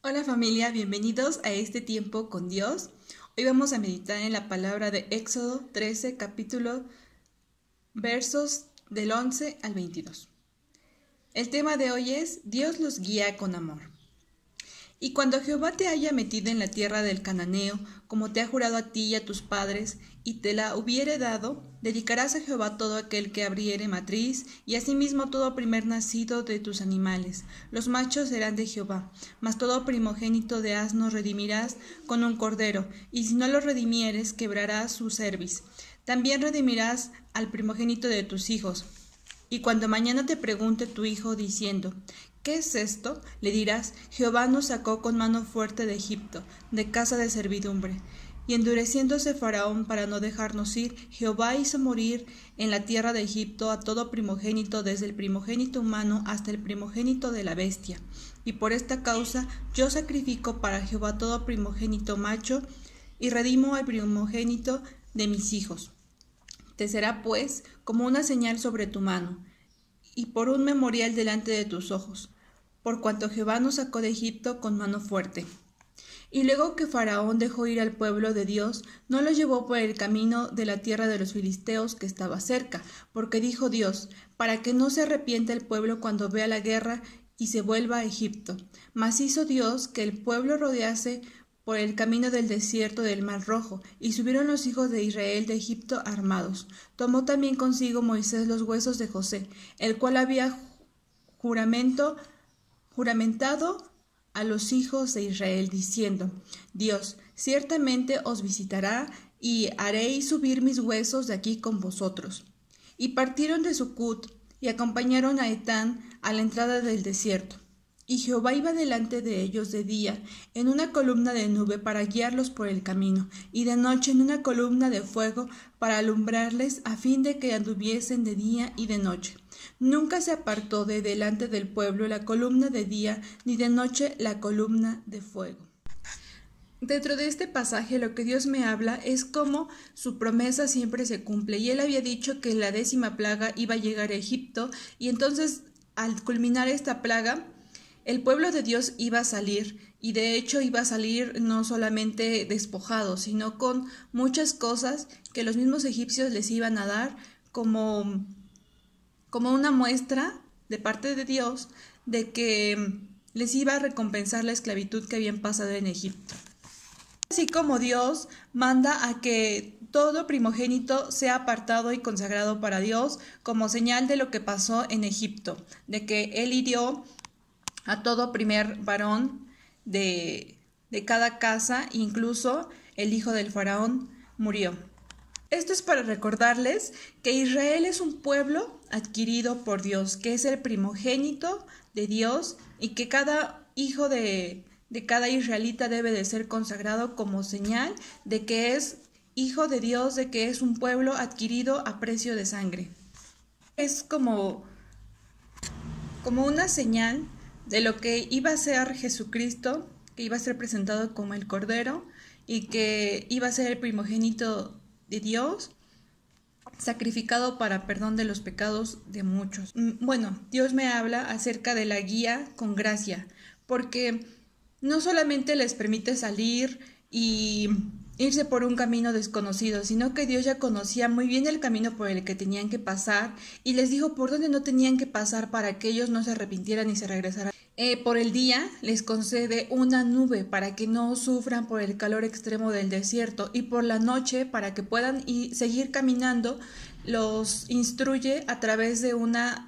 Hola familia, bienvenidos a este tiempo con Dios. Hoy vamos a meditar en la palabra de Éxodo 13, capítulo versos del 11 al 22. El tema de hoy es Dios los guía con amor. Y cuando Jehová te haya metido en la tierra del cananeo, como te ha jurado a ti y a tus padres, y te la hubiere dado, dedicarás a Jehová todo aquel que abriere matriz, y asimismo todo primer nacido de tus animales. Los machos serán de Jehová, mas todo primogénito de asno redimirás con un cordero, y si no lo redimieres, quebrarás su cerviz. También redimirás al primogénito de tus hijos. Y cuando mañana te pregunte tu hijo diciendo, ¿Qué es esto? Le dirás, Jehová nos sacó con mano fuerte de Egipto, de casa de servidumbre. Y endureciéndose Faraón para no dejarnos ir, Jehová hizo morir en la tierra de Egipto a todo primogénito, desde el primogénito humano hasta el primogénito de la bestia. Y por esta causa yo sacrifico para Jehová todo primogénito macho, y redimo al primogénito de mis hijos. Te será, pues, como una señal sobre tu mano, y por un memorial delante de tus ojos por cuanto Jehová nos sacó de Egipto con mano fuerte. Y luego que Faraón dejó ir al pueblo de Dios, no lo llevó por el camino de la tierra de los filisteos que estaba cerca, porque dijo Dios, para que no se arrepienta el pueblo cuando vea la guerra y se vuelva a Egipto. Mas hizo Dios que el pueblo rodease por el camino del desierto del Mar Rojo, y subieron los hijos de Israel de Egipto armados. Tomó también consigo Moisés los huesos de José, el cual había juramento juramentado a los hijos de Israel, diciendo, Dios, ciertamente os visitará y haréis subir mis huesos de aquí con vosotros. Y partieron de Sucut y acompañaron a Etán a la entrada del desierto. Y Jehová iba delante de ellos de día en una columna de nube para guiarlos por el camino, y de noche en una columna de fuego para alumbrarles a fin de que anduviesen de día y de noche. Nunca se apartó de delante del pueblo la columna de día, ni de noche la columna de fuego. Dentro de este pasaje lo que Dios me habla es cómo su promesa siempre se cumple y él había dicho que la décima plaga iba a llegar a Egipto y entonces al culminar esta plaga el pueblo de Dios iba a salir y de hecho iba a salir no solamente despojado, sino con muchas cosas que los mismos egipcios les iban a dar como, como una muestra de parte de Dios de que les iba a recompensar la esclavitud que habían pasado en Egipto. Así como Dios manda a que todo primogénito sea apartado y consagrado para Dios como señal de lo que pasó en Egipto, de que Él hirió a todo primer varón de, de cada casa, incluso el hijo del faraón murió. Esto es para recordarles que Israel es un pueblo adquirido por Dios, que es el primogénito de Dios y que cada hijo de, de, cada israelita debe de ser consagrado como señal de que es hijo de Dios, de que es un pueblo adquirido a precio de sangre. Es como, como una señal de lo que iba a ser Jesucristo, que iba a ser presentado como el Cordero y que iba a ser el primogénito de Dios, sacrificado para perdón de los pecados de muchos. Mm, bueno, Dios me habla acerca de la guía con gracia, porque no solamente les permite salir y irse por un camino desconocido, sino que Dios ya conocía muy bien el camino por el que tenían que pasar y les dijo por dónde no tenían que pasar para que ellos no se arrepintieran y se regresaran. Eh, por el día les concede una nube para que no sufran por el calor extremo del desierto y por la noche para que puedan seguir caminando los instruye a través de una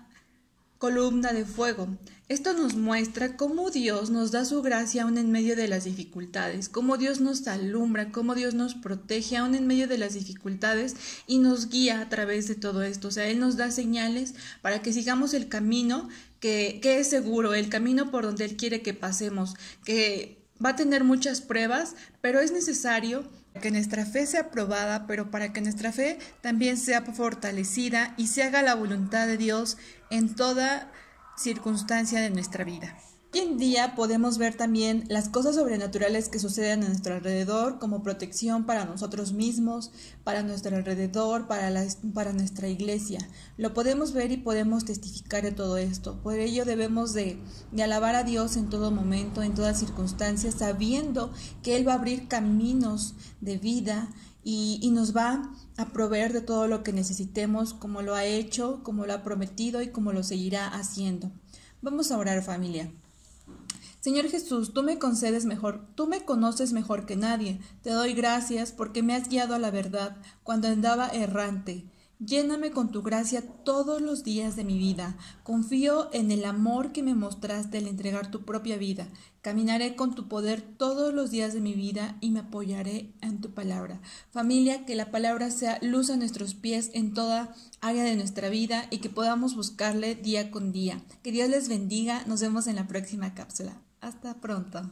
columna de fuego. Esto nos muestra cómo Dios nos da su gracia aún en medio de las dificultades, cómo Dios nos alumbra, cómo Dios nos protege aún en medio de las dificultades y nos guía a través de todo esto. O sea, Él nos da señales para que sigamos el camino que, que es seguro, el camino por donde Él quiere que pasemos, que va a tener muchas pruebas, pero es necesario que nuestra fe sea probada, pero para que nuestra fe también sea fortalecida y se haga la voluntad de Dios en toda circunstancia de nuestra vida. Hoy en día podemos ver también las cosas sobrenaturales que suceden a nuestro alrededor como protección para nosotros mismos, para nuestro alrededor, para, nuestra iglesia. Lo podemos ver y podemos testificar de todo esto. Por ello debemos de, de alabar a Dios en todo momento, en todas circunstancias, sabiendo que Él va a abrir caminos de vida y, y, nos va a proveer de todo lo que necesitemos, como lo ha hecho, como lo ha prometido y como lo seguirá haciendo. Vamos a orar familia. Señor Jesús, tú me concedes mejor, tú me conoces mejor que nadie. Te doy gracias porque me has guiado a la verdad cuando andaba errante. Lléname con tu gracia todos los días de mi vida. Confío en el amor que me mostraste al entregar tu propia vida. Caminaré con tu poder todos los días de mi vida y me apoyaré en tu palabra. Familia, que la palabra sea luz a nuestros pies en toda área de nuestra vida y que podamos buscarle día con día. Que Dios les bendiga. Nos vemos en la próxima cápsula. Hasta pronto.